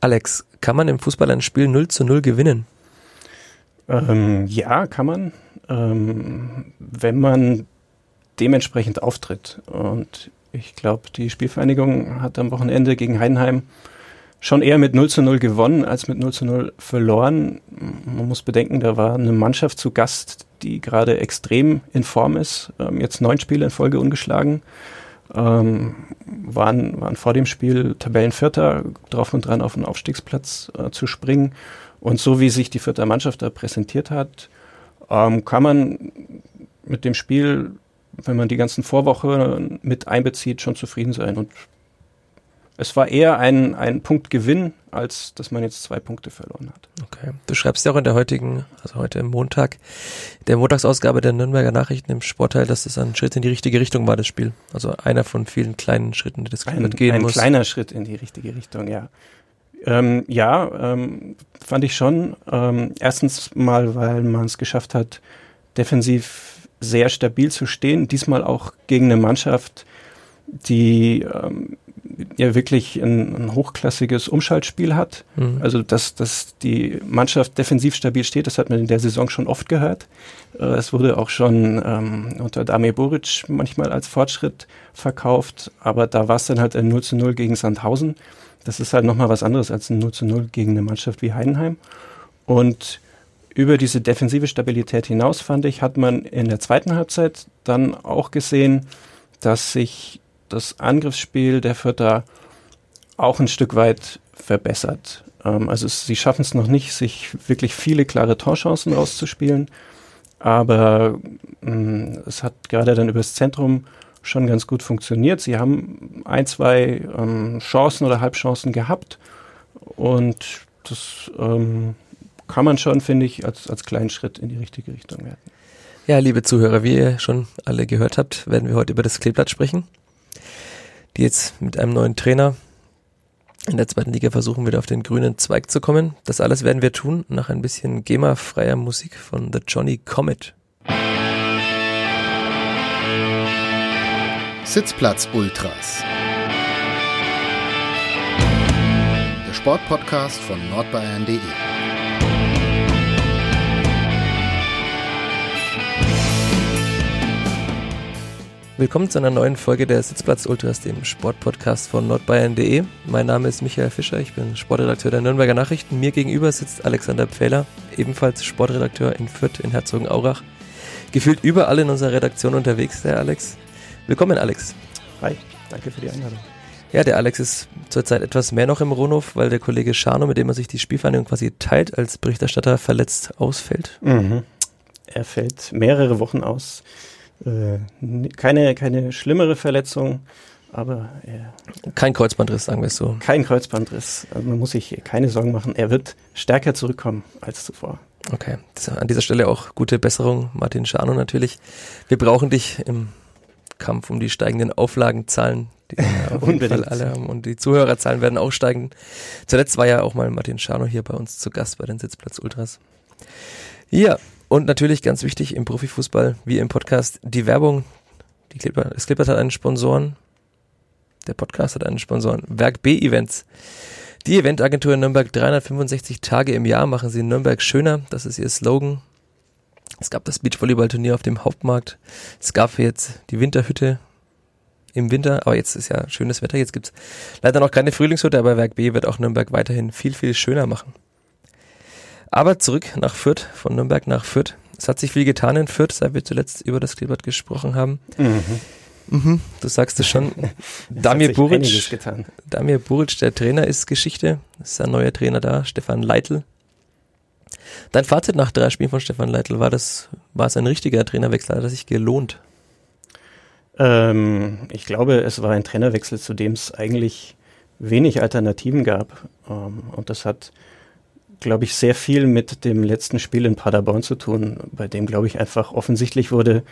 Alex, kann man im Fußball ein Spiel 0 zu 0 gewinnen? Ähm, ja, kann man, ähm, wenn man dementsprechend auftritt. Und ich glaube, die Spielvereinigung hat am Wochenende gegen Heidenheim schon eher mit 0 zu 0 gewonnen als mit 0 zu 0 verloren. Man muss bedenken, da war eine Mannschaft zu Gast, die gerade extrem in Form ist. Ähm, jetzt neun Spiele in Folge ungeschlagen. Ähm, waren, waren vor dem Spiel Tabellenvierter, drauf und dran auf den Aufstiegsplatz äh, zu springen. Und so wie sich die vierte Mannschaft da präsentiert hat, ähm, kann man mit dem Spiel, wenn man die ganzen Vorwoche mit einbezieht, schon zufrieden sein. Und es war eher ein, ein Punktgewinn, als dass man jetzt zwei Punkte verloren hat. Okay. Du schreibst ja auch in der heutigen, also heute im Montag, der Montagsausgabe der Nürnberger Nachrichten im Sportteil, dass es ein Schritt in die richtige Richtung war, das Spiel. Also einer von vielen kleinen Schritten, die das ein, gehen ein muss. Ein kleiner Schritt in die richtige Richtung, ja. Ähm, ja, ähm, fand ich schon. Ähm, erstens mal, weil man es geschafft hat, defensiv sehr stabil zu stehen. Diesmal auch gegen eine Mannschaft, die ähm, ja wirklich ein, ein hochklassiges Umschaltspiel hat. Mhm. Also dass, dass die Mannschaft defensiv stabil steht, das hat man in der Saison schon oft gehört. Äh, es wurde auch schon ähm, unter Damir Boric manchmal als Fortschritt verkauft, aber da war es dann halt ein 0 zu 0 gegen Sandhausen. Das ist halt nochmal was anderes als ein 0 zu 0 gegen eine Mannschaft wie Heidenheim. Und über diese defensive Stabilität hinaus, fand ich, hat man in der zweiten Halbzeit dann auch gesehen, dass sich das Angriffsspiel der Vierter auch ein Stück weit verbessert. Ähm, also es, sie schaffen es noch nicht, sich wirklich viele klare Torchancen rauszuspielen, aber mh, mm, es hat gerade dann übers Zentrum schon ganz gut funktioniert. Sie haben ein, zwei ähm, Chancen oder Halbchancen gehabt und das ähm, kann man schon, finde ich, als, als kleinen Schritt in die richtige Richtung werten. Ja, liebe Zuhörer, wie ihr schon alle gehört habt, werden wir heute über das Kleeblatt sprechen die jetzt mit einem neuen Trainer in der zweiten Liga versuchen wieder auf den grünen Zweig zu kommen. Das alles werden wir tun nach ein bisschen GEMA-freier Musik von The Johnny Comet. Sitzplatz Ultras. Der Sportpodcast von nordbayern.de. Willkommen zu einer neuen Folge der Sitzplatz Ultras, dem Sportpodcast von nordbayern.de. Mein Name ist Michael Fischer, ich bin Sportredakteur der Nürnberger Nachrichten. Mir gegenüber sitzt Alexander Pfähler, ebenfalls Sportredakteur in Fürth in Herzogenaurach. Gefühlt überall in unserer Redaktion unterwegs, der Alex. Willkommen, Alex. Hi, danke für die Einladung. Ja, der Alex ist zurzeit etwas mehr noch im Rohnhof, weil der Kollege Scharno, mit dem er sich die Spielvereinigung quasi teilt, als Berichterstatter verletzt ausfällt. Mhm. Er fällt mehrere Wochen aus keine, keine schlimmere Verletzung, aber äh, kein Kreuzbandriss, sagen wir es so. Kein Kreuzbandriss. Also man muss sich keine Sorgen machen. Er wird stärker zurückkommen als zuvor. Okay, an dieser Stelle auch gute Besserung, Martin Schano natürlich. Wir brauchen dich im Kampf um die steigenden Auflagenzahlen, die auf jeden Fall alle haben. Und die Zuhörerzahlen werden auch steigen. Zuletzt war ja auch mal Martin Schano hier bei uns zu Gast bei den Sitzplatz Ultras. Ja, und natürlich ganz wichtig im Profifußball, wie im Podcast, die Werbung. Die Clipper, das Clippers hat einen Sponsoren. Der Podcast hat einen Sponsoren. Werk B Events. Die Eventagentur in Nürnberg 365 Tage im Jahr machen sie Nürnberg schöner. Das ist ihr Slogan. Es gab das Beachvolleyballturnier auf dem Hauptmarkt. Es gab jetzt die Winterhütte im Winter, aber jetzt ist ja schönes Wetter. Jetzt gibt's leider noch keine Frühlingshütte, aber Werk B wird auch Nürnberg weiterhin viel, viel schöner machen. Aber zurück nach Fürth, von Nürnberg nach Fürth. Es hat sich viel getan in Fürth, seit wir zuletzt über das Kleeblatt gesprochen haben. Mhm. Mhm, du sagst es schon. Damir Buric, Damir Buric, der Trainer ist Geschichte. Es ist ein neuer Trainer da, Stefan Leitl. Dein Fazit nach drei Spielen von Stefan Leitl, war das, war es ein richtiger Trainerwechsel? Hat er sich gelohnt? Ähm, ich glaube, es war ein Trainerwechsel, zu dem es eigentlich wenig Alternativen gab. Ähm, und das hat glaube ich, sehr viel mit dem letzten Spiel in Paderborn zu tun, bei dem, glaube ich, einfach offensichtlich wurde,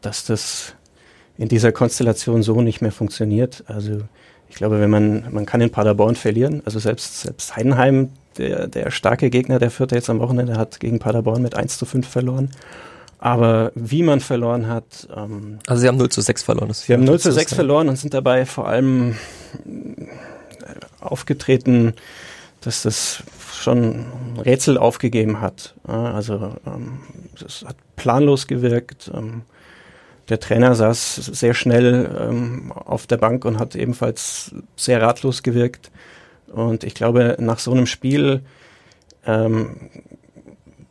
dass das in dieser Konstellation so nicht mehr funktioniert. Also ich glaube, wenn man, man kann in Paderborn verlieren, also selbst, selbst Heidenheim, der, der starke Gegner, der Vierte jetzt am Wochenende, hat gegen Paderborn mit 1 zu 5 verloren. Aber wie man verloren hat. Ähm, also sie haben 0 zu 6 verloren. Sie haben 0 zu 6 verloren und sind dabei vor allem aufgetreten dass das schon Rätsel aufgegeben hat. Also ähm, es hat planlos gewirkt. Ähm, der Trainer saß sehr schnell ähm, auf der Bank und hat ebenfalls sehr ratlos gewirkt. Und ich glaube, nach so einem Spiel ähm,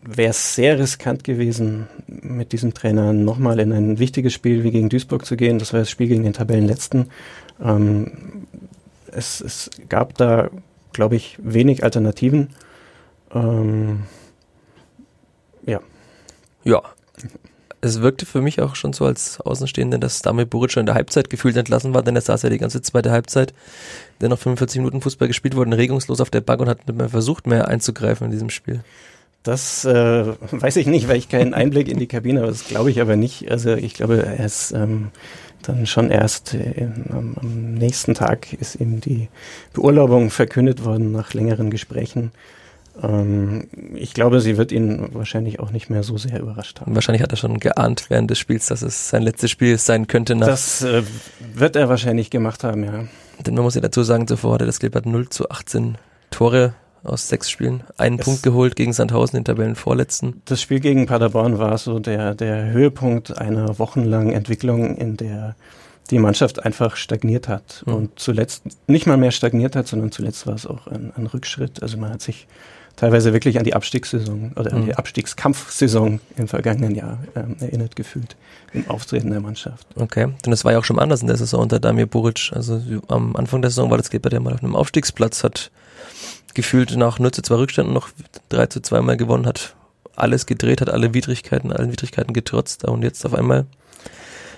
wäre es sehr riskant gewesen, mit diesem Trainer nochmal in ein wichtiges Spiel wie gegen Duisburg zu gehen. Das war das Spiel gegen den Tabellenletzten. Ähm, es, es gab da, glaube ich, wenig Alternativen. Ähm, ja. Ja. Es wirkte für mich auch schon so als Außenstehender, dass Damir Buric schon in der Halbzeit gefühlt entlassen war, denn er saß ja die ganze zweite Halbzeit, der noch 45 Minuten Fußball gespielt wurde, regungslos auf der Bank und hat nicht mehr versucht, mehr einzugreifen in diesem Spiel. Das äh, weiß ich nicht, weil ich keinen Einblick in die Kabine habe. Das glaube ich aber nicht. Also ich glaube, er ist ähm, dann schon erst äh, am, am, nächsten Tag ist ihm die Beurlaubung verkündet worden nach längeren Gesprächen. Ähm, ich glaube, sie wird ihn wahrscheinlich auch nicht mehr so sehr überrascht haben. Wahrscheinlich hat er schon geahnt während des Spiels, dass es sein letztes Spiel sein könnte. das äh, wird er wahrscheinlich gemacht haben, ja. Denn man muss ja dazu sagen, zuvor hatte das Kleeblatt 0 zu 18 Tore aus sechs Spielen. Einen es Punkt geholt gegen Sandhausen, den Tabellenvorletzten. Das Spiel gegen Paderborn war so der, der Höhepunkt einer wochenlangen Entwicklung, in der die Mannschaft einfach stagniert hat. Mhm. Und zuletzt nicht mal mehr stagniert hat, sondern zuletzt war es auch ein, ein Rückschritt. Also man hat sich teilweise wirklich an die Abstiegssaison oder an mhm. die Abstiegskampfsaison im vergangenen Jahr ähm, erinnert gefühlt im Auftreten der Mannschaft. Okay, denn das war ja auch schon anders in der Saison unter Damir Buric. Also am Anfang der Saison war das Kleber, der mal auf einem Aufstiegsplatz hat gefühlt nach 0 zu 2 Rückständen noch 3 zu 2 mal gewonnen hat, alles gedreht hat, alle Widrigkeiten, allen Widrigkeiten getrotzt und jetzt auf einmal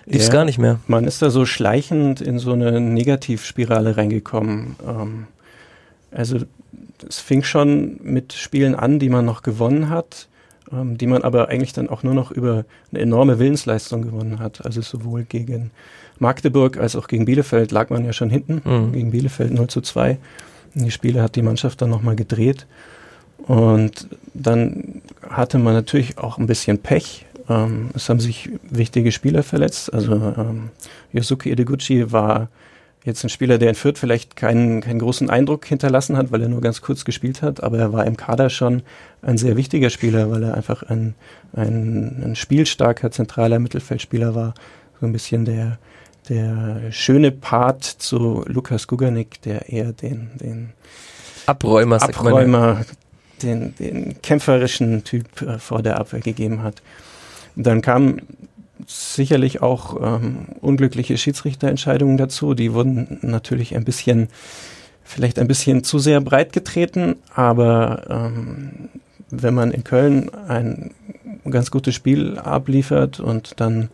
lief es ja, gar nicht mehr. Man ist da so schleichend in so eine Negativspirale reingekommen. Ähm, also es fing schon mit Spielen an, die man noch gewonnen hat, ähm, die man aber eigentlich dann auch nur noch über eine enorme Willensleistung gewonnen hat. Also sowohl gegen Magdeburg als auch gegen Bielefeld lag man ja schon hinten, mhm. gegen Bielefeld 0 zu 2. Die Spiele hat die Mannschaft dann nochmal gedreht. Und dann hatte man natürlich auch ein bisschen Pech. Ähm, es haben sich wichtige Spieler verletzt. Also ähm, Yosuke Ideguchi war jetzt ein Spieler, der in Fürth vielleicht keinen, keinen großen Eindruck hinterlassen hat, weil er nur ganz kurz gespielt hat, aber er war im Kader schon ein sehr wichtiger Spieler, weil er einfach ein, ein, ein spielstarker zentraler Mittelfeldspieler war. So ein bisschen der, der schöne Part zu Lukas Guganik, der eher den, den Abräumer, Abräumer den, den kämpferischen Typ äh, vor der Abwehr gegeben hat. Dann kam sicherlich auch ähm, unglückliche Schiedsrichterentscheidungen dazu. Die wurden natürlich ein bisschen, vielleicht ein bisschen zu sehr breit getreten, aber ähm, wenn man in Köln ein ganz gutes Spiel abliefert und dann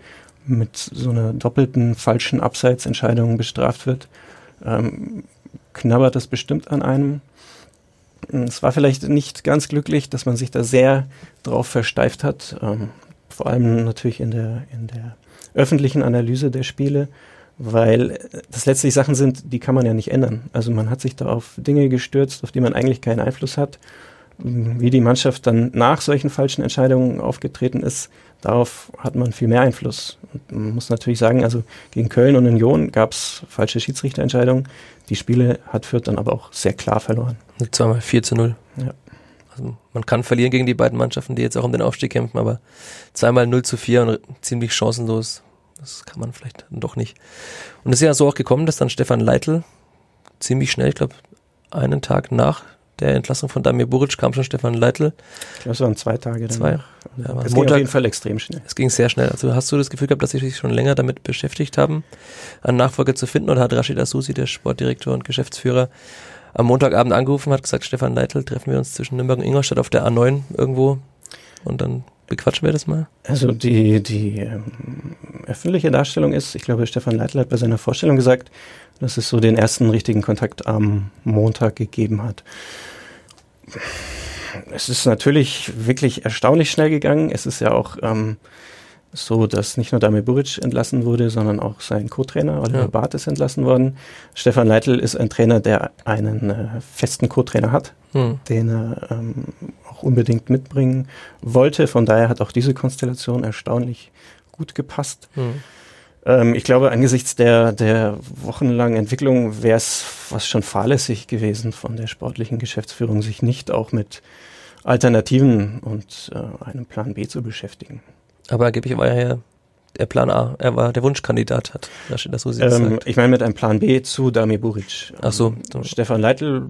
mit so einer doppelten falschen Abseitsentscheidung bestraft wird, ähm, knabbert das bestimmt an einem. Es war vielleicht nicht ganz glücklich, dass man sich da sehr drauf versteift hat, ähm, vor allem natürlich in der, in der öffentlichen Analyse der Spiele, weil das letztlich Sachen sind, die kann man ja nicht ändern. Also man hat sich da auf Dinge gestürzt, auf die man eigentlich keinen Einfluss hat. Wie die Mannschaft dann nach solchen falschen Entscheidungen aufgetreten ist, Darauf hat man viel mehr Einfluss. Und man muss natürlich sagen, also gegen Köln und Union gab es falsche Schiedsrichterentscheidungen. Die Spiele hat Fürth dann aber auch sehr klar verloren. Zweimal 4 zu 0. Ja. Also man kann verlieren gegen die beiden Mannschaften, die jetzt auch um den Aufstieg kämpfen, aber zweimal 0 zu 4 und ziemlich chancenlos. Das kann man vielleicht doch nicht. Und es ist ja so auch gekommen, dass dann Stefan Leitl ziemlich schnell, ich glaube, einen Tag nach der Entlassung von Damir Buric kam schon Stefan Leitl. Ich glaube, es waren zwei Tage. Zwei. Ja, es Montag, ging auf jeden Fall extrem schnell. Es ging sehr schnell. Also hast du das Gefühl gehabt, dass sie sich schon länger damit beschäftigt haben, einen Nachfolger zu finden? Oder hat Rashid Asusi, der Sportdirektor und Geschäftsführer, am Montagabend angerufen, hat gesagt, Stefan Leitl, treffen wir uns zwischen Nürnberg und Ingolstadt auf der A9 irgendwo und dann bequatschen wir das mal? Also die, die ähm, öffentliche Darstellung ist, ich glaube, Stefan Leitl hat bei seiner Vorstellung gesagt, dass es so den ersten richtigen Kontakt am Montag gegeben hat es ist natürlich wirklich erstaunlich schnell gegangen. Es ist ja auch ähm, so, dass nicht nur Damir Buric entlassen wurde, sondern auch sein Co-Trainer Oliver ja. Barth ist entlassen worden. Stefan Leitl ist ein Trainer, der einen äh, festen Co-Trainer hat, hm. den er ähm, auch unbedingt mitbringen wollte. Von daher hat auch diese Konstellation erstaunlich gut gepasst. Hm. Ähm, ich glaube, angesichts der, der wochenlangen Entwicklung wäre es fast schon fahrlässig gewesen von der sportlichen Geschäftsführung, sich nicht auch mit Alternativen und äh, einem Plan B zu beschäftigen. Aber angeblich war ja der Plan A, er war der Wunschkandidat, hat das so ähm, Ich meine mit einem Plan B zu Dami Buric. Ach so. so. Stefan Leitl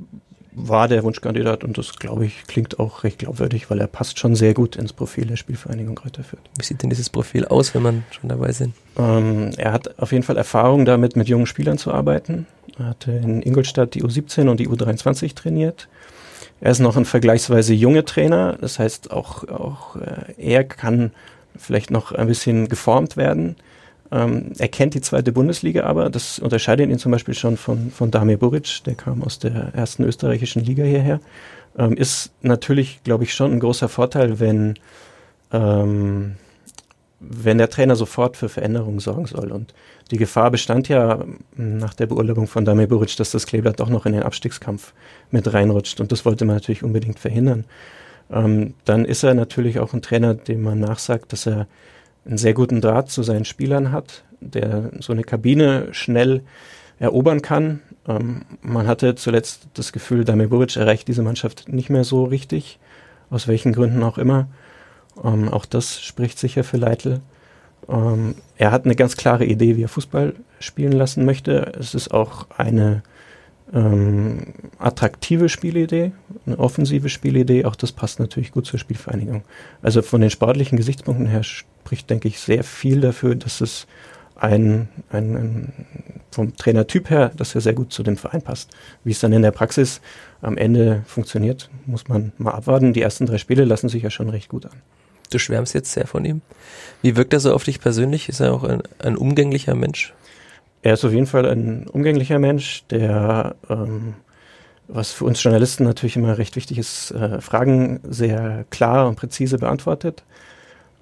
war der Wunschkandidat und das, glaube ich, klingt auch recht glaubwürdig, weil er passt schon sehr gut ins Profil der Spielvereinigung Greuther Fürth. Wie sieht denn dieses Profil aus, wenn man schon dabei sind? Ähm, er hat auf jeden Fall Erfahrung damit, mit jungen Spielern zu arbeiten. Er hatte in Ingolstadt die U17 und die U23 trainiert. Er ist noch ein vergleichsweise junger Trainer, das heißt auch, auch äh, er kann vielleicht noch ein bisschen geformt werden. Ähm, er kennt die zweite Bundesliga aber, das unterscheidet ihn zum Beispiel schon von, von Damir Buric, der kam aus der ersten österreichischen Liga hierher. Ähm, ist natürlich, glaube ich, schon ein großer Vorteil, wenn, ähm, wenn der Trainer sofort für Veränderungen sorgen soll. Und die Gefahr bestand ja nach der Beurlaubung von Damir Buric, dass das Kleeblatt doch noch in den Abstiegskampf mit reinrutscht. Und das wollte man natürlich unbedingt verhindern. Ähm, dann ist er natürlich auch ein Trainer, dem man nachsagt, dass er einen sehr guten Draht zu seinen Spielern hat, der so eine Kabine schnell erobern kann. Ähm, man hatte zuletzt das Gefühl, Damir Buric erreicht diese Mannschaft nicht mehr so richtig, aus welchen Gründen auch immer. Ähm, auch das spricht sicher für Leitl. Ähm, er hat eine ganz klare Idee, wie er Fußball spielen lassen möchte. Es ist auch eine ähm, attraktive Spielidee, eine offensive Spielidee. Auch das passt natürlich gut zur Spielvereinigung. Also von den sportlichen Gesichtspunkten her spricht, denke ich, sehr viel dafür, dass es ein, ein, ein, vom Trainertyp her, dass er sehr gut zu dem Verein passt. Wie es dann in der Praxis am Ende funktioniert, muss man mal abwarten. Die ersten drei Spiele lassen sich ja schon recht gut an. Du schwärmst jetzt sehr von ihm. Wie wirkt er so auf dich persönlich? Ist er auch ein, ein umgänglicher Mensch? Er ist auf jeden Fall ein umgänglicher Mensch, der, ähm, was für uns Journalisten natürlich immer recht wichtig ist, äh, Fragen sehr klar und präzise beantwortet.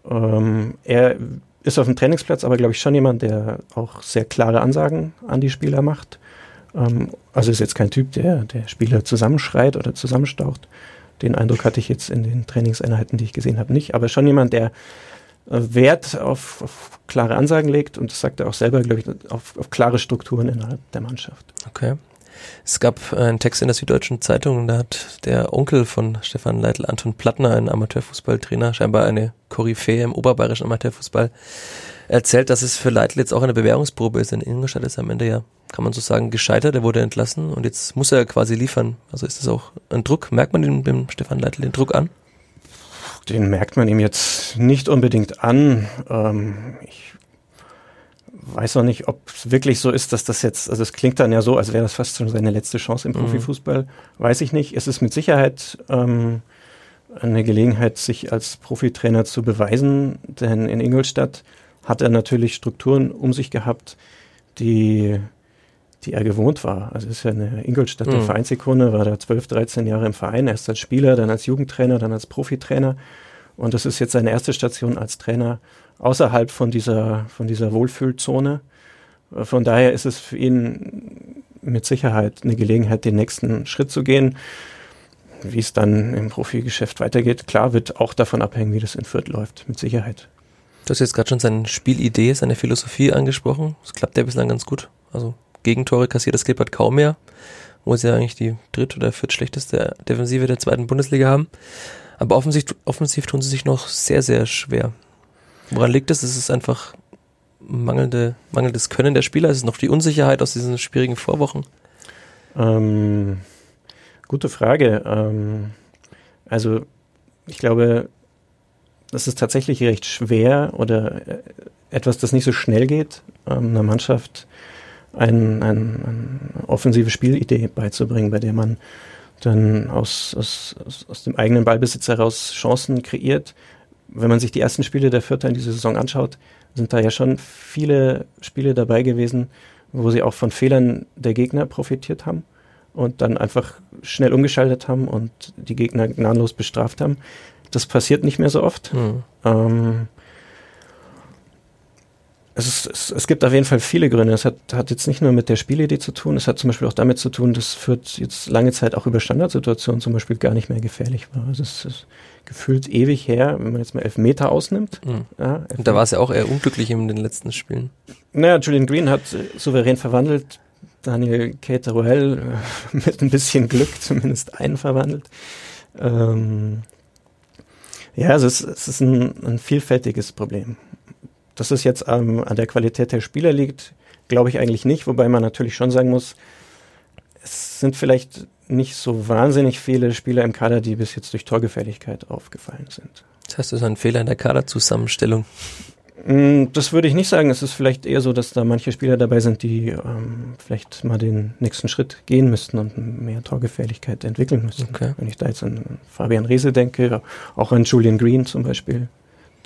Ähm, er ist auf dem Trainingsplatz aber, glaube ich, schon jemand, der auch sehr klare Ansagen an die Spieler macht. Ähm, also ist jetzt kein Typ, der, der Spieler zusammenschreit oder zusammenstaucht. Den Eindruck hatte ich jetzt in den Trainingseinheiten, die ich gesehen habe, nicht. Aber schon jemand, der äh, Wert auf, auf, klare Ansagen legt und das sagt er auch selber, glaube ich, auf, auf klare Strukturen innerhalb der Mannschaft. Okay. Es gab einen Text in der Süddeutschen Zeitung, da hat der Onkel von Stefan Leitl, Anton Plattner, ein Amateurfußballtrainer, scheinbar eine Koryphäe im oberbayerischen Amateurfußball, erzählt, dass es für Leitl jetzt auch eine Bewährungsprobe ist. In Ingolstadt ist am Ende ja, kann man so sagen, gescheitert. Er wurde entlassen und jetzt muss er quasi liefern. Also ist das auch ein Druck? Merkt man dem, dem Stefan Leitl den Druck an? Den merkt man ihm jetzt nicht unbedingt an. Ähm, ich weiß noch nicht, ob es wirklich so ist, dass das jetzt, also es klingt dann ja so, als wäre das fast schon seine letzte Chance im mhm. Profifußball. Weiß ich nicht. Es ist mit Sicherheit ähm, eine Gelegenheit, sich als Profitrainer zu beweisen, denn in Ingolstadt hat er natürlich Strukturen um sich gehabt, die, die er gewohnt war. Also es ist ja eine Ingolstadter mhm. Vereinsikone, war da 12, 13 Jahre im Verein, erst als Spieler, dann als Jugendtrainer, dann als Profitrainer. Und das ist jetzt seine erste Station als Trainer außerhalb von dieser, von dieser Wohlfühlzone. Von daher ist es für ihn mit Sicherheit eine Gelegenheit, den nächsten Schritt zu gehen. Wie es dann im Profigeschäft weitergeht, klar wird auch davon abhängen, wie das in Fürth läuft, mit Sicherheit. Du hast jetzt gerade schon seine Spielidee, seine Philosophie angesprochen. Das klappt ja bislang ganz gut. Also Gegentore kassiert das Klippert kaum mehr, wo sie eigentlich die dritt- oder viertschlechteste Defensive der zweiten Bundesliga haben. Aber offensiv, offensiv tun sie sich noch sehr, sehr schwer. Woran liegt es? Ist es einfach mangelnde, mangelndes Können der Spieler? Ist es noch die Unsicherheit aus diesen schwierigen Vorwochen? Ähm, gute Frage. Ähm, also ich glaube, es ist tatsächlich recht schwer oder äh, etwas, das nicht so schnell geht, ähm, einer Mannschaft ein, ein, eine offensive Spielidee beizubringen, bei der man dann aus, aus, aus dem eigenen Ballbesitz heraus Chancen kreiert. Wenn man sich die ersten Spiele der Vierter in dieser Saison anschaut, sind da ja schon viele Spiele dabei gewesen, wo sie auch von Fehlern der Gegner profitiert haben und dann einfach schnell umgeschaltet haben und die Gegner gnadenlos bestraft haben. Das passiert nicht mehr so oft. Mhm. Ähm, es, ist, es, es, gibt auf jeden Fall viele Gründe. Es hat, hat jetzt nicht nur mit der Spielidee zu tun, es hat zum Beispiel auch damit zu tun, dass Fürth jetzt lange Zeit auch über Standardsituationen zum Beispiel gar nicht mehr gefährlich war. Also es ist gefühlt ewig her, wenn man jetzt mal elf Meter ausnimmt. Mhm. Ja, Und da war es ja auch eher unglücklich in den letzten Spielen. Naja, Julian Green hat souverän verwandelt, Daniel Cateruel äh, mit ein bisschen Glück zumindest einen verwandelt. Ähm, ja, also es, es ist ein, ein vielfältiges Problem. Dass es jetzt ähm, an der Qualität der Spieler liegt, glaube ich eigentlich nicht, wobei man natürlich schon sagen muss, es sind vielleicht nicht so wahnsinnig viele Spieler im Kader, die bis jetzt durch Torgefälligkeit aufgefallen sind. Das heißt, das ist ein Fehler in der Kaderzusammenstellung. Mm, das würde ich nicht sagen. Es ist vielleicht eher so, dass da manche Spieler dabei sind, die ähm, vielleicht mal den nächsten Schritt gehen müssten und mehr Torgefährlichkeit entwickeln müssten. Okay. Wenn ich da jetzt an Fabian Reese denke, auch an Julian Green zum Beispiel,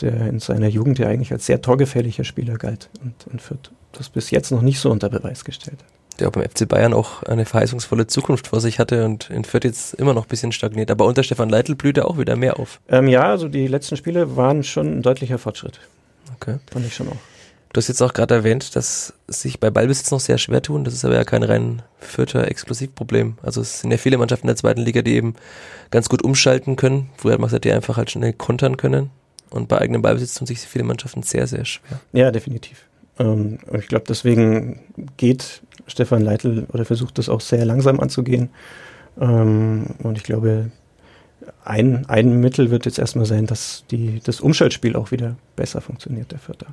der in seiner Jugend ja eigentlich als sehr torgefährlicher Spieler galt und, und Fürth das bis jetzt noch nicht so unter Beweis gestellt hat. Der beim FC Bayern auch eine verheißungsvolle Zukunft vor sich hatte und in Fürth jetzt immer noch ein bisschen stagniert. Aber unter Stefan Leitl blüht er auch wieder mehr auf. Ähm, ja, also die letzten Spiele waren schon ein deutlicher Fortschritt. Okay. Fand ich schon auch. Du hast jetzt auch gerade erwähnt, dass sich bei Ballbesitz noch sehr schwer tun. Das ist aber ja kein rein Fürther Explosivproblem. Also es sind ja viele Mannschaften der zweiten Liga, die eben ganz gut umschalten können. Früher hat man gesagt, die einfach halt schnell kontern können. Und bei eigenem Ballbesitz tun sich viele Mannschaften sehr, sehr schwer. Ja, definitiv. Ähm, und ich glaube, deswegen geht Stefan Leitl oder versucht das auch sehr langsam anzugehen. Ähm, und ich glaube, ein, ein Mittel wird jetzt erstmal sein, dass die, das Umschaltspiel auch wieder besser funktioniert, der Vierter.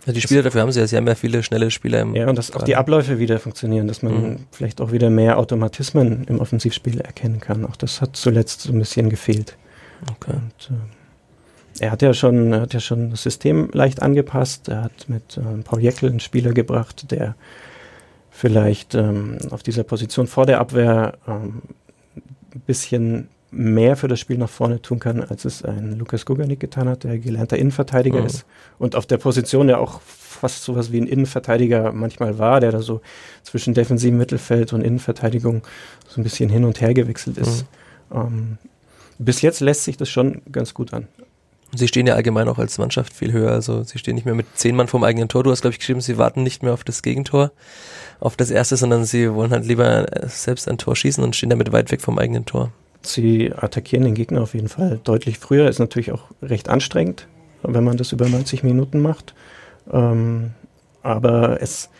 Also die Spieler dafür haben sie ja, sie haben ja viele schnelle Spieler im Ja, und dass auch die Abläufe wieder funktionieren, dass man mhm. vielleicht auch wieder mehr Automatismen im Offensivspiel erkennen kann. Auch das hat zuletzt so ein bisschen gefehlt. Okay. Und, äh, er hat ja schon, hat ja schon das System leicht angepasst. Er hat mit äh, Paul Jeckel einen Spieler gebracht, der vielleicht ähm, auf dieser Position vor der Abwehr ähm, ein bisschen mehr für das Spiel nach vorne tun kann, als es ein Lukas Guganik getan hat, der gelernter Innenverteidiger mhm. ist und auf der Position ja auch fast sowas wie ein Innenverteidiger manchmal war, der da so zwischen defensivem Mittelfeld und Innenverteidigung so ein bisschen hin und her gewechselt ist. Mhm. Ähm, bis jetzt lässt sich das schon ganz gut an. Sie stehen ja allgemein auch als Mannschaft viel höher. Also sie stehen nicht mehr mit zehn Mann vorm eigenen Tor. Du hast, glaube ich, geschrieben, sie warten nicht mehr auf das Gegentor, auf das erste, sondern sie wollen halt lieber selbst ein Tor schießen und stehen damit weit weg vom eigenen Tor. Sie attackieren den Gegner auf jeden Fall deutlich früher. Ist natürlich auch recht anstrengend, wenn man das über 90 Minuten macht. Ähm, aber es,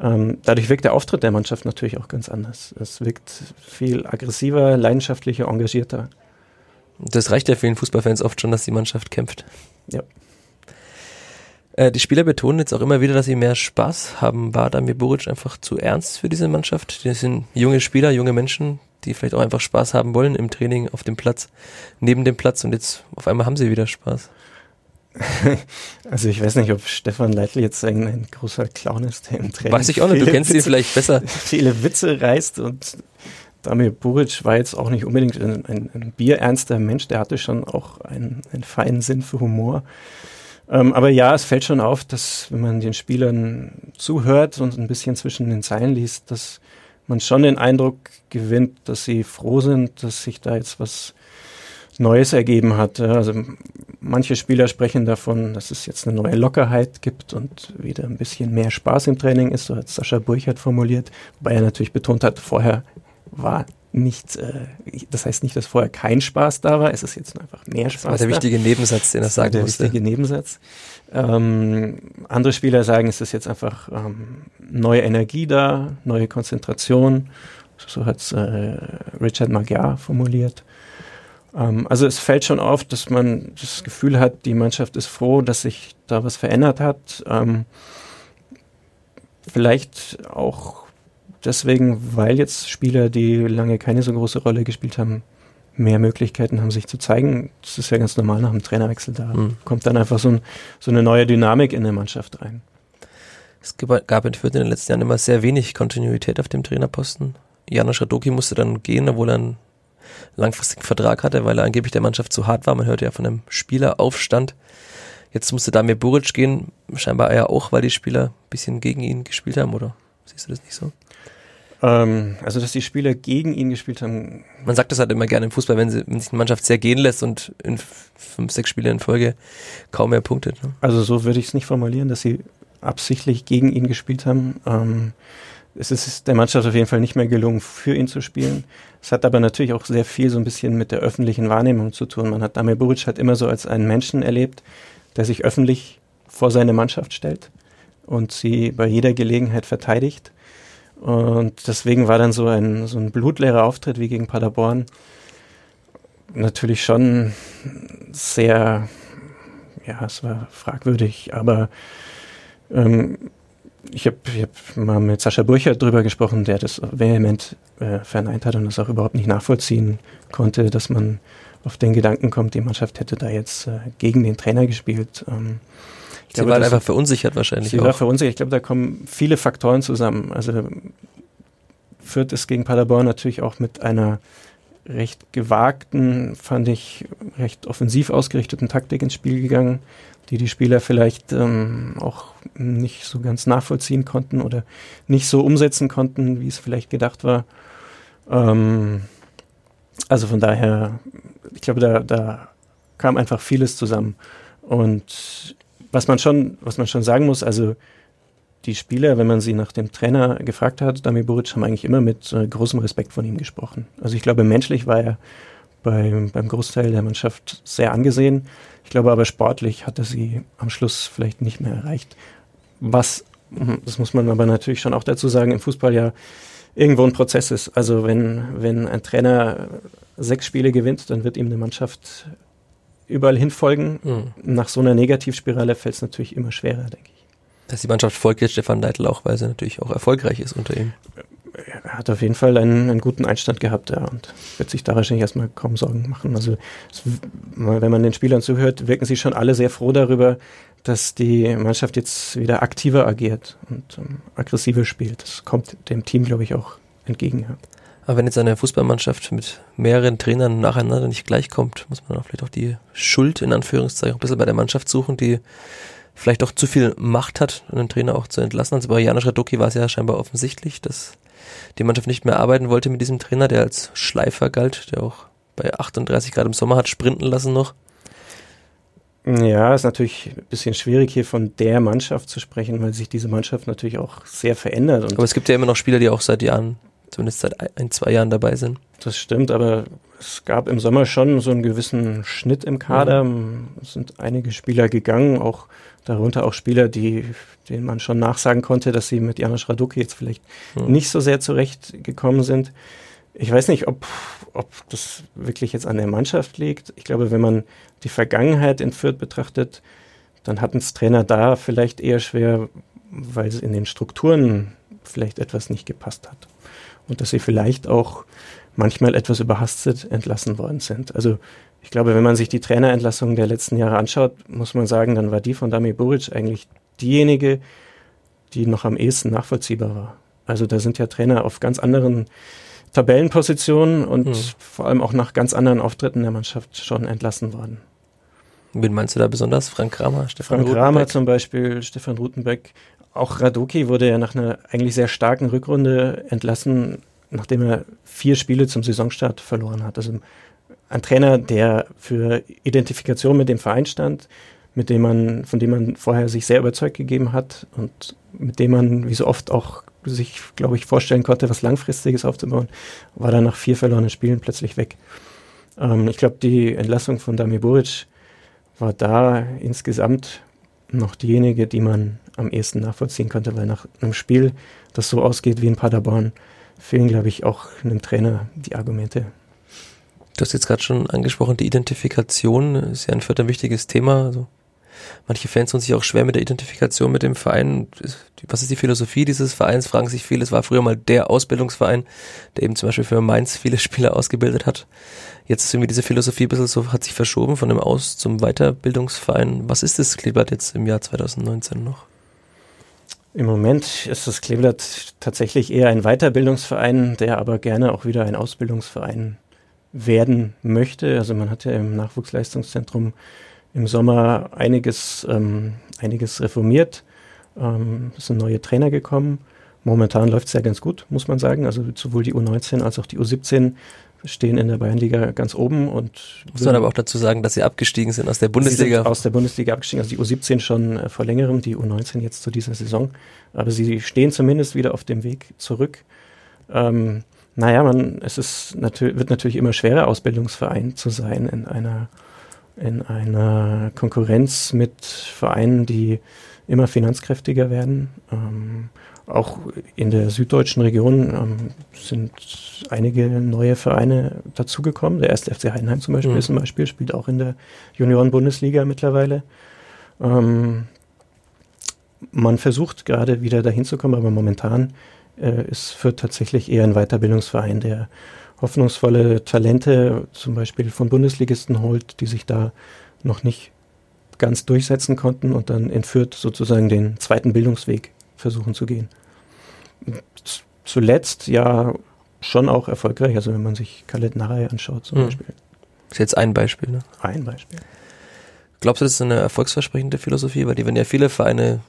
ähm, dadurch wirkt der Auftritt der Mannschaft natürlich auch ganz anders. Es wirkt viel aggressiver, leidenschaftlicher, engagierter. Das reicht ja vielen Fußballfans oft schon, dass die Mannschaft kämpft. Ja. Äh, die Spieler betonen jetzt auch immer wieder, dass sie mehr Spaß haben. War Damir Buric einfach zu ernst für diese Mannschaft? Das sind junge Spieler, junge Menschen, die vielleicht auch einfach Spaß haben wollen im Training, auf dem Platz, neben dem Platz und jetzt auf einmal haben sie wieder Spaß. Also ich weiß nicht, ob Stefan Leitl jetzt ein, ein großer Clown ist, der im Training Weiß ich auch nicht, du kennst Witze, ihn vielleicht besser. Viele Witze reißt und Damir Buric war jetzt auch nicht unbedingt ein, ein, ein bierernster Mensch, der hatte schon auch einen, einen feinen Sinn für Humor. Ähm, aber ja, es fällt schon auf, dass wenn man den Spielern zuhört und ein bisschen zwischen den Zeilen liest, dass man schon den Eindruck gewinnt, dass sie froh sind, dass sich da jetzt was Neues ergeben hat. Also manche Spieler sprechen davon, dass es jetzt eine neue Lockerheit gibt und wieder ein bisschen mehr Spaß im Training ist, so hat Sascha Burchardt formuliert, wobei er natürlich betont hat, vorher war nicht, äh, das heißt nicht, dass vorher kein Spaß da war, es ist jetzt einfach mehr Spaß. Das war der da. wichtige Nebensatz, den er sagen der musste. Der wichtige Nebensatz. Ähm, andere Spieler sagen, es ist jetzt einfach ähm, neue Energie da, neue Konzentration. So hat es äh, Richard Magyar formuliert. Ähm, also es fällt schon auf, dass man das Gefühl hat, die Mannschaft ist froh, dass sich da was verändert hat. Ähm, vielleicht auch deswegen, weil jetzt Spieler, die lange keine so große Rolle gespielt haben, mehr Möglichkeiten haben, sich zu zeigen. Das ist ja ganz normal nach dem Trainerwechsel. Da mhm. kommt dann einfach so, ein, so, eine neue Dynamik in der Mannschaft rein. Es gab in Fürth in den letzten Jahren immer sehr wenig Kontinuität auf dem Trainerposten. Janusz Radoki musste dann gehen, obwohl er einen langfristigen Vertrag hatte, weil er angeblich der Mannschaft zu hart war. Man hörte ja von einem Spieleraufstand. Jetzt musste Damir Buric gehen, scheinbar ja auch, weil die Spieler ein bisschen gegen ihn gespielt haben, oder? Siehst du das nicht so? Ähm, also, dass die Spieler gegen ihn gespielt haben. Man sagt das halt immer gerne im Fußball, wenn, sie, wenn sich eine Mannschaft sehr gehen lässt und in fünf, sechs Spielen in Folge kaum mehr punktet. Ne? Also, so würde ich es nicht formulieren, dass sie absichtlich gegen ihn gespielt haben. Ähm, es ist der Mannschaft auf jeden Fall nicht mehr gelungen, für ihn zu spielen. Es hat aber natürlich auch sehr viel so ein bisschen mit der öffentlichen Wahrnehmung zu tun. Man hat Damir Buric halt immer so als einen Menschen erlebt, der sich öffentlich vor seine Mannschaft stellt und sie bei jeder Gelegenheit verteidigt. Und deswegen war dann so ein, so ein blutleerer Auftritt wie gegen Paderborn natürlich schon sehr, ja, es war fragwürdig, aber ähm, ich habe ich hab mal mit Sascha Burchert drüber gesprochen, der das vehement äh, verneint hat und das auch überhaupt nicht nachvollziehen konnte, dass man auf den Gedanken kommt, die Mannschaft hätte da jetzt äh, gegen den Trainer gespielt. Ähm, sie glaube, war einfach verunsichert wahrscheinlich. Sie auch. war verunsichert. Ich glaube, da kommen viele Faktoren zusammen. Also Fürth ist gegen Paderborn natürlich auch mit einer recht gewagten, fand ich, recht offensiv ausgerichteten Taktik ins Spiel gegangen, die die Spieler vielleicht ähm, auch nicht so ganz nachvollziehen konnten oder nicht so umsetzen konnten, wie es vielleicht gedacht war. Ähm, also von daher, ich glaube, da, da kam einfach vieles zusammen. Und was man schon, was man schon sagen muss, also die Spieler, wenn man sie nach dem Trainer gefragt hat, Dami Buric, haben eigentlich immer mit äh, großem Respekt von ihm gesprochen. Also ich glaube, menschlich war er beim, beim Großteil der Mannschaft sehr angesehen. Ich glaube aber sportlich hat er sie am Schluss vielleicht nicht mehr erreicht. Was, hm, das muss man aber natürlich schon auch dazu sagen, im Fußball ja irgendwo ein Prozess ist. Also wenn, wenn ein Trainer sechs Spiele gewinnt, dann wird ihm eine Mannschaft überall hinfolgen. Mhm. Nach so einer Negativspirale fällt es natürlich immer schwerer, denke ich. Dass die Mannschaft folgt jetzt Stefan Leitl auch, weil sie natürlich auch erfolgreich ist unter ihm. Er hat auf jeden Fall einen, einen guten Einstand gehabt ja, und wird sich da wahrscheinlich erstmal kaum Sorgen machen. Also es, wenn man den Spielern zuhört, wirken sie schon alle sehr froh darüber, dass die Mannschaft jetzt wieder aktiver agiert und ähm, aggressiver spielt. Das kommt dem Team, glaube ich, auch entgegen. Ja. Aber wenn jetzt eine Fußballmannschaft mit mehreren Trainern nacheinander nicht gleichkommt, muss man auch vielleicht auch die Schuld in Anführungszeichen ein bisschen bei der Mannschaft suchen, die vielleicht auch zu viel Macht hat, einen Trainer auch zu entlassen. Also bei Janusz Radoki war es ja scheinbar offensichtlich, dass die Mannschaft nicht mehr arbeiten wollte mit diesem Trainer, der als Schleifer galt, der auch bei 38 Grad im Sommer hat sprinten lassen noch. Ja, ist natürlich ein bisschen schwierig hier von der Mannschaft zu sprechen, weil sich diese Mannschaft natürlich auch sehr verändert. aber es gibt ja immer noch Spieler, die auch seit Jahren zumindest seit ein, zwei Jahren dabei sind. Das stimmt, aber es gab im Sommer schon so einen gewissen Schnitt im Kader. Mhm. Es sind einige Spieler gegangen, auch darunter auch Spieler, die, denen man schon nachsagen konnte, dass sie mit Janusz Raduki jetzt vielleicht mhm. nicht so sehr zurechtgekommen sind. Ich weiß nicht, ob, ob das wirklich jetzt an der Mannschaft liegt. Ich glaube, wenn man die Vergangenheit in Fürth betrachtet, dann hatten es Trainer da vielleicht eher schwer, weil es in den Strukturen vielleicht etwas nicht gepasst hat und dass sie vielleicht auch manchmal etwas überhastet entlassen worden sind. Also ich glaube, wenn man sich die Trainerentlassungen der letzten Jahre anschaut, muss man sagen, dann war die von Dami Buric eigentlich diejenige, die noch am ehesten nachvollziehbar war. Also da sind ja Trainer auf ganz anderen Tabellenpositionen und hm. vor allem auch nach ganz anderen Auftritten der Mannschaft schon entlassen worden. Wen meinst du da besonders? Frank Kramer, Stefan Frank Kramer zum Beispiel, Stefan Rutenbeck. Auch Radoki wurde ja nach einer eigentlich sehr starken Rückrunde entlassen, nachdem er vier Spiele zum Saisonstart verloren hat. Also ein Trainer, der für Identifikation mit dem Verein stand, mit dem man, von dem man vorher sich sehr überzeugt gegeben hat und mit dem man, wie so oft auch sich, glaube ich, vorstellen konnte, was Langfristiges aufzubauen, war dann nach vier verlorenen Spielen plötzlich weg. Ähm, ich glaube, die Entlassung von Dami Buric war da insgesamt noch diejenige, die man am ehesten nachvollziehen konnte, weil nach einem Spiel, das so ausgeht wie in Paderborn, fehlen, glaube ich, auch einem Trainer die Argumente. Du hast jetzt gerade schon angesprochen, die Identifikation ist ja ein vierter wichtiges Thema. Also manche Fans tun sich auch schwer mit der Identifikation mit dem Verein. Was ist die Philosophie dieses Vereins? Fragen sich viele. Es war früher mal der Ausbildungsverein, der eben zum Beispiel für Mainz viele Spieler ausgebildet hat. Jetzt ist irgendwie diese Philosophie ein bisschen so, hat sich verschoben von dem Aus- zum Weiterbildungsverein. Was ist das Kleeblatt jetzt im Jahr 2019 noch? Im Moment ist das Kleeblatt tatsächlich eher ein Weiterbildungsverein, der aber gerne auch wieder ein Ausbildungsverein werden möchte. Also man hat ja im Nachwuchsleistungszentrum im Sommer einiges, ähm, einiges reformiert. Ähm, es sind neue Trainer gekommen. Momentan läuft es ja ganz gut, muss man sagen. Also sowohl die U19 als auch die U17 stehen in der Bayernliga ganz oben und muss man aber auch dazu sagen, dass sie abgestiegen sind aus der Bundesliga. aus der Bundesliga abgestiegen, also die U17 schon äh, vor längerem, die U19 jetzt zu dieser Saison. Aber sie stehen zumindest wieder auf dem Weg zurück. Ähm, naja, man, es ist natürlich, wird natürlich immer schwerer, Ausbildungsverein zu sein in einer, in einer Konkurrenz mit Vereinen, die immer finanzkräftiger werden. Ähm, auch in der süddeutschen Region ähm, sind einige neue Vereine dazugekommen. Der erste FC Heidenheim zum Beispiel mhm. ist ein Beispiel, spielt auch in der Junioren-Bundesliga mittlerweile. Ähm, man versucht gerade wieder dahin zu kommen, aber momentan äh, ist Fürth tatsächlich eher ein Weiterbildungsverein, der hoffnungsvolle Talente zum Beispiel von Bundesligisten holt, die sich da noch nicht ganz durchsetzen konnten und dann in Fürth sozusagen den zweiten Bildungsweg versuchen zu gehen. Zuletzt ja schon auch erfolgreich, also wenn man sich Khaled Narei anschaut zum mhm. Beispiel. Das ist jetzt ein Beispiel, ne? Ein Beispiel. Glaubst du, das ist eine erfolgsversprechende Philosophie? Weil die, wenn ja viele Vereine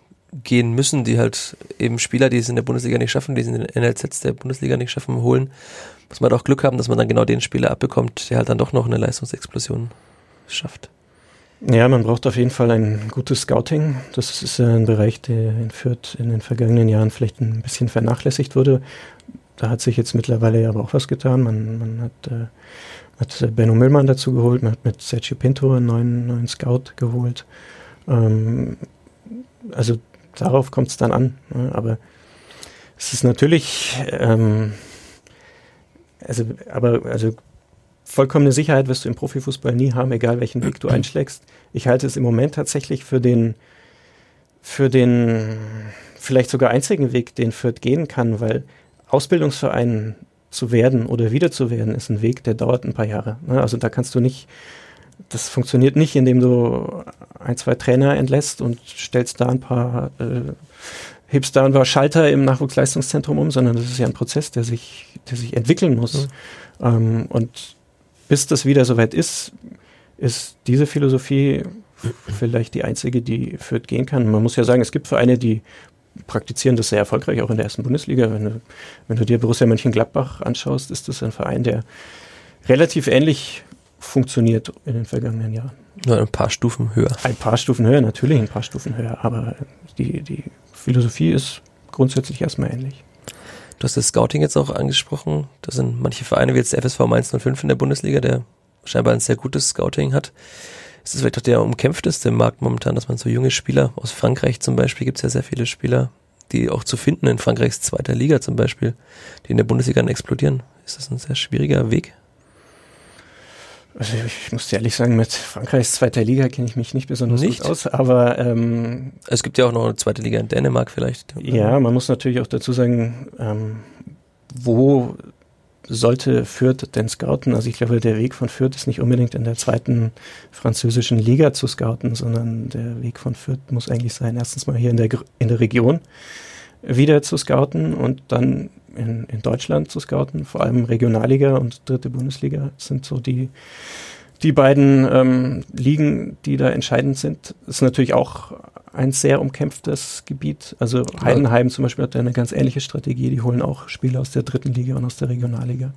gehen müssen, die halt eben Spieler, die es in der Bundesliga nicht schaffen, die es in den NLZs der Bundesliga nicht schaffen, holen, muss man doch Glück haben, dass man dann genau den Spieler abbekommt, der halt dann doch noch eine Leistungsexplosion schafft. Ja, man braucht auf jeden Fall ein gutes Scouting. Das ist ein Bereich, der in Fürth in den vergangenen Jahren vielleicht ein bisschen vernachlässigt wurde. Da hat sich jetzt mittlerweile aber auch was getan. Man, man hat, äh, hat Benno Müllmann dazu geholt, man hat mit Sergio Pinto einen neuen, neuen Scout geholt. Ähm, also darauf kommt es dann an. Ne? Aber es ist natürlich, ähm, also, aber, also vollkommene Sicherheit wirst du im Profifußball nie haben, egal welchen Weg du einschlägst. Ich halte es im Moment tatsächlich für den, für den vielleicht sogar einzigen Weg, den Fürth gehen kann, weil Ausbildungsverein zu werden oder wieder zu werden, ist ein Weg, der dauert ein paar Jahre. Ne? Also da kannst du nicht, das funktioniert nicht, indem du ein, zwei Trainer entlässt und stellst da ein paar, äh, hebst da ein paar Schalter im Nachwuchsleistungszentrum um, sondern das ist ja ein Prozess, der sich, der sich entwickeln muss. Mhm. Ähm, und bis das wieder soweit ist, ist diese Philosophie vielleicht die einzige, die führt gehen kann. Man muss ja sagen, es gibt Vereine, die praktizieren das sehr erfolgreich, auch in der ersten Bundesliga. Wenn du, wenn du dir Borussia Mönchengladbach anschaust, ist das ein Verein, der relativ ähnlich funktioniert in den vergangenen Jahren. Nur ein paar Stufen höher. Ein paar Stufen höher, natürlich ein paar Stufen höher, aber die, die Philosophie ist grundsätzlich erstmal ähnlich. Du hast das Scouting jetzt auch angesprochen. Das sind manche Vereine wie jetzt der FSV Mainz 05 in der Bundesliga, der scheinbar ein sehr gutes Scouting hat. Ist das vielleicht auch der umkämpfteste Markt momentan, dass man so junge Spieler aus Frankreich zum Beispiel, gibt es ja sehr viele Spieler, die auch zu finden in Frankreichs zweiter Liga zum Beispiel, die in der Bundesliga dann explodieren. Ist das ein sehr schwieriger Weg? Also ich muss ehrlich sagen, mit Frankreichs zweiter Liga kenne ich mich nicht besonders nicht? gut aus, aber ähm, es gibt ja auch noch eine zweite Liga in Dänemark vielleicht. Ja, man muss natürlich auch dazu sagen, ähm, wo sollte Fürth denn scouten? Also ich glaube, der Weg von Fürth ist nicht unbedingt in der zweiten französischen Liga zu scouten, sondern der Weg von Fürth muss eigentlich sein, erstens mal hier in der, in der Region wieder zu scouten und dann in, in Deutschland zu scouten. Vor allem Regionalliga und dritte Bundesliga sind so die, die beiden ähm, Ligen, die da entscheidend sind. Das ist natürlich auch ein sehr umkämpftes Gebiet. Also Heidenheim zum Beispiel hat da eine ganz ähnliche Strategie. Die holen auch Spieler aus der dritten Liga und aus der Regionalliga.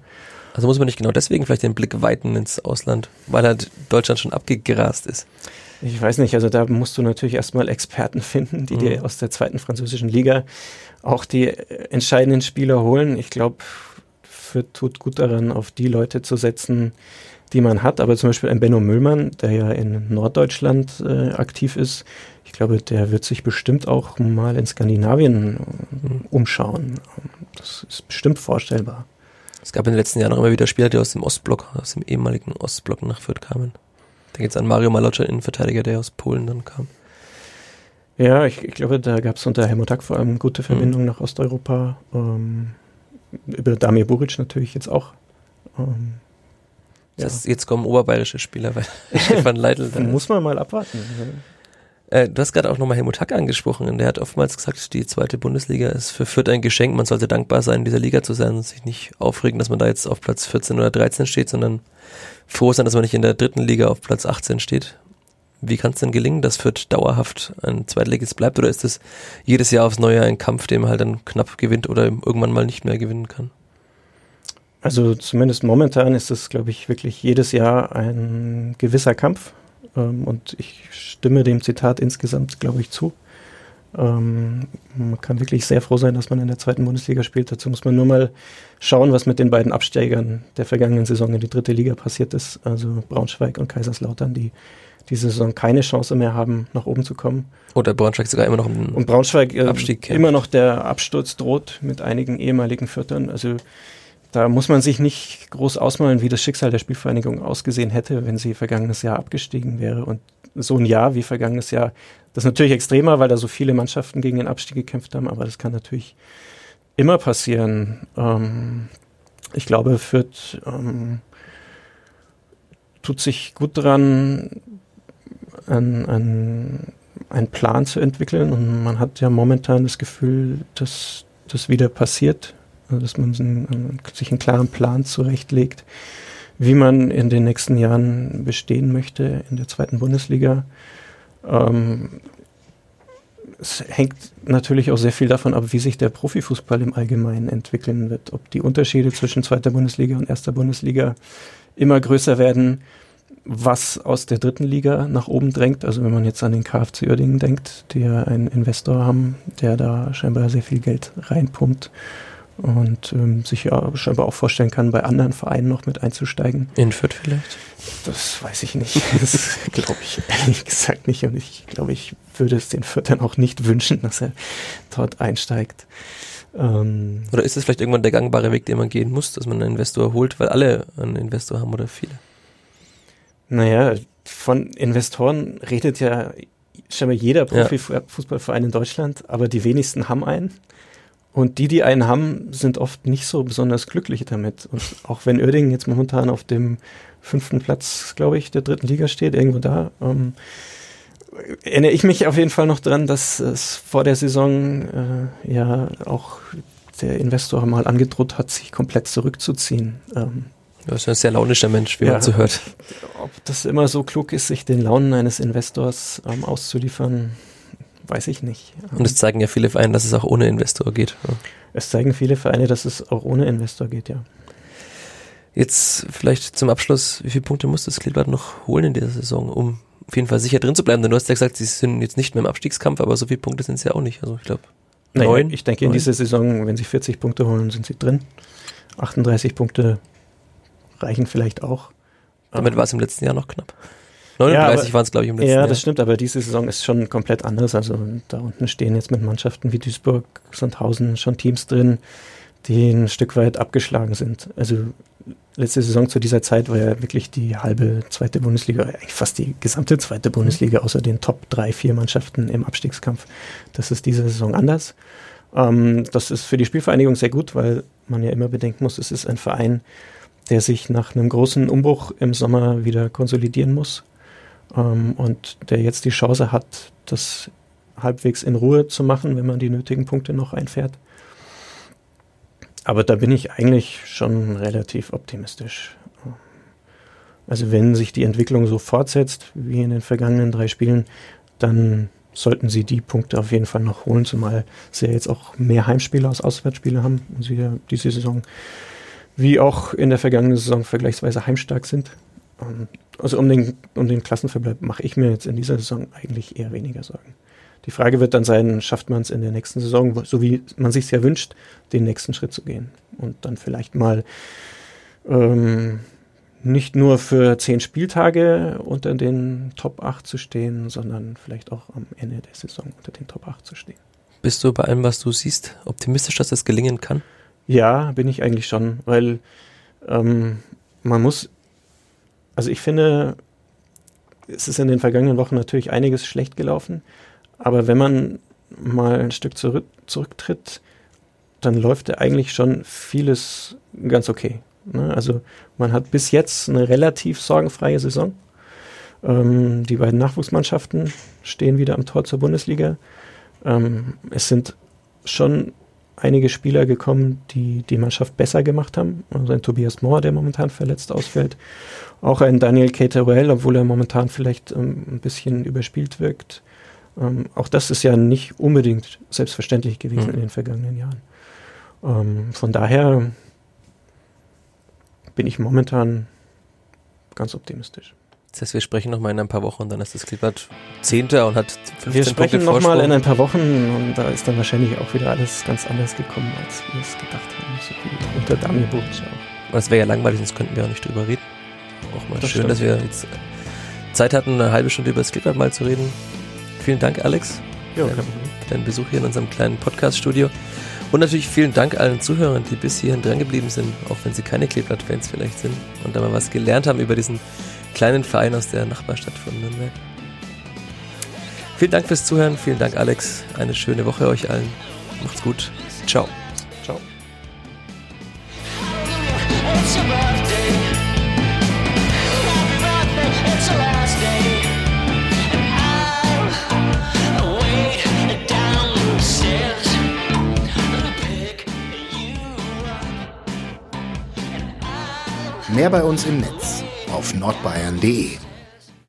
Also muss man nicht genau deswegen vielleicht den Blick weiten ins Ausland, weil halt Deutschland schon abgegrast ist. Ich weiß nicht, also da musst du natürlich erstmal Experten finden, die mhm. dir aus der zweiten französischen Liga auch die entscheidenden Spieler holen. Ich glaube, tut gut daran, auf die Leute zu setzen, die man hat. Aber zum Beispiel ein Benno Müllmann, der ja in Norddeutschland äh, aktiv ist, ich glaube, der wird sich bestimmt auch mal in Skandinavien äh, umschauen. Das ist bestimmt vorstellbar. Es gab in den letzten Jahren auch immer wieder Spieler, die aus dem Ostblock, aus dem ehemaligen Ostblock nach Fürth kamen. Da geht es an Mario Malocza, Innenverteidiger, der aus Polen dann kam. Ja, ich, ich glaube, da gab es unter Helmut Hack vor allem gute Verbindungen mhm. nach Osteuropa. Ähm, über Damir Buric natürlich jetzt auch. Ähm, ja. jetzt kommen oberbayerische Spieler, weil Stefan Leitl da Muss man mal abwarten. Äh, du hast gerade auch nochmal Helmut Hack angesprochen und der hat oftmals gesagt, die zweite Bundesliga ist für Fürth ein Geschenk. Man sollte dankbar sein, in dieser Liga zu sein und sich nicht aufregen, dass man da jetzt auf Platz 14 oder 13 steht, sondern froh sein, dass man nicht in der dritten Liga auf Platz 18 steht. Wie kann es denn gelingen, dass Fürth dauerhaft ein Zweitligist bleibt oder ist es jedes Jahr aufs Neue ein Kampf, den man halt dann knapp gewinnt oder irgendwann mal nicht mehr gewinnen kann? Also zumindest momentan ist es, glaube ich, wirklich jedes Jahr ein gewisser Kampf. Ähm, und ich stimme dem Zitat insgesamt, glaube ich, zu. Ähm, man kann wirklich sehr froh sein, dass man in der zweiten Bundesliga spielt. Dazu muss man nur mal schauen, was mit den beiden Absteigern der vergangenen Saison in die dritte Liga passiert ist. Also Braunschweig und Kaiserslautern, die diese Saison keine Chance mehr haben, nach oben zu kommen. Oder Braunschweig sogar immer noch im Und Braunschweig äh, Abstieg immer noch der Absturz droht mit einigen ehemaligen Viertern. Also da muss man sich nicht groß ausmalen, wie das Schicksal der Spielvereinigung ausgesehen hätte, wenn sie vergangenes Jahr abgestiegen wäre. Und so ein Jahr wie vergangenes Jahr, das ist natürlich extremer, weil da so viele Mannschaften gegen den Abstieg gekämpft haben, aber das kann natürlich immer passieren. Ähm, ich glaube, Fürth ähm, tut sich gut daran, einen, einen, einen Plan zu entwickeln und man hat ja momentan das Gefühl, dass das wieder passiert dass man sich einen klaren Plan zurechtlegt, wie man in den nächsten Jahren bestehen möchte in der zweiten Bundesliga. Ähm, es hängt natürlich auch sehr viel davon ab, wie sich der Profifußball im Allgemeinen entwickeln wird. Ob die Unterschiede zwischen zweiter Bundesliga und erster Bundesliga immer größer werden, was aus der dritten Liga nach oben drängt. Also wenn man jetzt an den KfC Uerdingen denkt, die ja einen Investor haben, der da scheinbar sehr viel Geld reinpumpt und ähm, sich ja scheinbar auch vorstellen kann, bei anderen Vereinen noch mit einzusteigen. In Fürth vielleicht? Das weiß ich nicht. Das glaube ich ehrlich gesagt nicht. Und ich glaube, ich würde es den Fürthern auch nicht wünschen, dass er dort einsteigt. Ähm oder ist es vielleicht irgendwann der gangbare Weg, den man gehen muss, dass man einen Investor holt, weil alle einen Investor haben oder viele? Naja, von Investoren redet ja scheinbar jeder Profifußballverein in Deutschland, aber die wenigsten haben einen. Und die, die einen haben, sind oft nicht so besonders glücklich damit. Und auch wenn Oerding jetzt momentan auf dem fünften Platz, glaube ich, der dritten Liga steht, irgendwo da, ähm, erinnere ich mich auf jeden Fall noch dran, dass es vor der Saison äh, ja auch der Investor mal angedroht hat, sich komplett zurückzuziehen. Ähm, Du bist ein sehr launischer Mensch, wie ja, man so hört. Ob das immer so klug ist, sich den Launen eines Investors ähm, auszuliefern, weiß ich nicht. Und es zeigen ja viele Vereine, dass es auch ohne Investor geht. Es zeigen viele Vereine, dass es auch ohne Investor geht, ja. Jetzt vielleicht zum Abschluss, wie viele Punkte muss das Gliedbad noch holen in dieser Saison, um auf jeden Fall sicher drin zu bleiben? Denn du hast ja gesagt, sie sind jetzt nicht mehr im Abstiegskampf, aber so viele Punkte sind es ja auch nicht. Also ich glaube, neun. Ich denke, neun. in dieser Saison, wenn sie 40 Punkte holen, sind sie drin. 38 Punkte reichen vielleicht auch. Damit war es im letzten Jahr noch knapp. 39 ja, waren es, glaube ich, im letzten Ja, Jahr. das stimmt, aber diese Saison ist schon komplett anders. Also da unten stehen jetzt mit Mannschaften wie Duisburg, Sandhausen schon Teams drin, die ein Stück weit abgeschlagen sind. Also letzte Saison zu dieser Zeit war ja wirklich die halbe zweite Bundesliga, eigentlich fast die gesamte zweite Bundesliga, mhm. außer den Top drei, vier Mannschaften im Abstiegskampf. Das ist diese Saison anders. Ähm, das ist für die Spielvereinigung sehr gut, weil man ja immer bedenken muss, es ist ein Verein, der sich nach einem großen Umbruch im Sommer wieder konsolidieren muss ähm, und der jetzt die Chance hat, das halbwegs in Ruhe zu machen, wenn man die nötigen Punkte noch einfährt. Aber da bin ich eigentlich schon relativ optimistisch. Also wenn sich die Entwicklung so fortsetzt wie in den vergangenen drei Spielen, dann sollten sie die Punkte auf jeden Fall noch holen, zumal sie ja jetzt auch mehr Heimspiele als Auswärtsspiele haben und sie ja diese Saison wie auch in der vergangenen Saison vergleichsweise heimstark sind. Also um den, um den Klassenverbleib mache ich mir jetzt in dieser Saison eigentlich eher weniger Sorgen. Die Frage wird dann sein, schafft man es in der nächsten Saison, so wie man sich ja wünscht, den nächsten Schritt zu gehen und dann vielleicht mal ähm, nicht nur für zehn Spieltage unter den Top 8 zu stehen, sondern vielleicht auch am Ende der Saison unter den Top 8 zu stehen. Bist du bei allem, was du siehst, optimistisch, dass das gelingen kann? Ja, bin ich eigentlich schon, weil ähm, man muss also ich finde, es ist in den vergangenen Wochen natürlich einiges schlecht gelaufen, aber wenn man mal ein Stück zurück, zurücktritt, dann läuft eigentlich schon vieles ganz okay. Ne? Also man hat bis jetzt eine relativ sorgenfreie Saison. Ähm, die beiden Nachwuchsmannschaften stehen wieder am Tor zur Bundesliga. Ähm, es sind schon einige Spieler gekommen, die die Mannschaft besser gemacht haben. Also ein Tobias Mohr, der momentan verletzt ausfällt. Auch ein Daniel Caterwell, obwohl er momentan vielleicht ähm, ein bisschen überspielt wirkt. Ähm, auch das ist ja nicht unbedingt selbstverständlich gewesen mhm. in den vergangenen Jahren. Ähm, von daher bin ich momentan ganz optimistisch. Das heißt, wir sprechen nochmal in ein paar Wochen und dann ist das Klippert Zehnter und hat 15 Wir sprechen nochmal in ein paar Wochen und da ist dann wahrscheinlich auch wieder alles ganz anders gekommen, als wir es gedacht haben. So wie unter Dami Butsch auch. Das wäre ja langweilig, sonst könnten wir auch nicht drüber reden. Auch mal das schön, stimmt. dass wir jetzt Zeit hatten, eine halbe Stunde über das Klippert mal zu reden. Vielen Dank, Alex, ja, für deinen Besuch hier in unserem kleinen Podcast-Studio. Und natürlich vielen Dank allen Zuhörern, die bis hierhin dran geblieben sind, auch wenn sie keine Kleeblatt-Fans vielleicht sind und da mal was gelernt haben über diesen kleinen Verein aus der Nachbarstadt von Nürnberg. Vielen Dank fürs Zuhören, vielen Dank Alex, eine schöne Woche euch allen. Macht's gut. Ciao. Ciao. Mehr bei uns im Netz auf nordbayern.de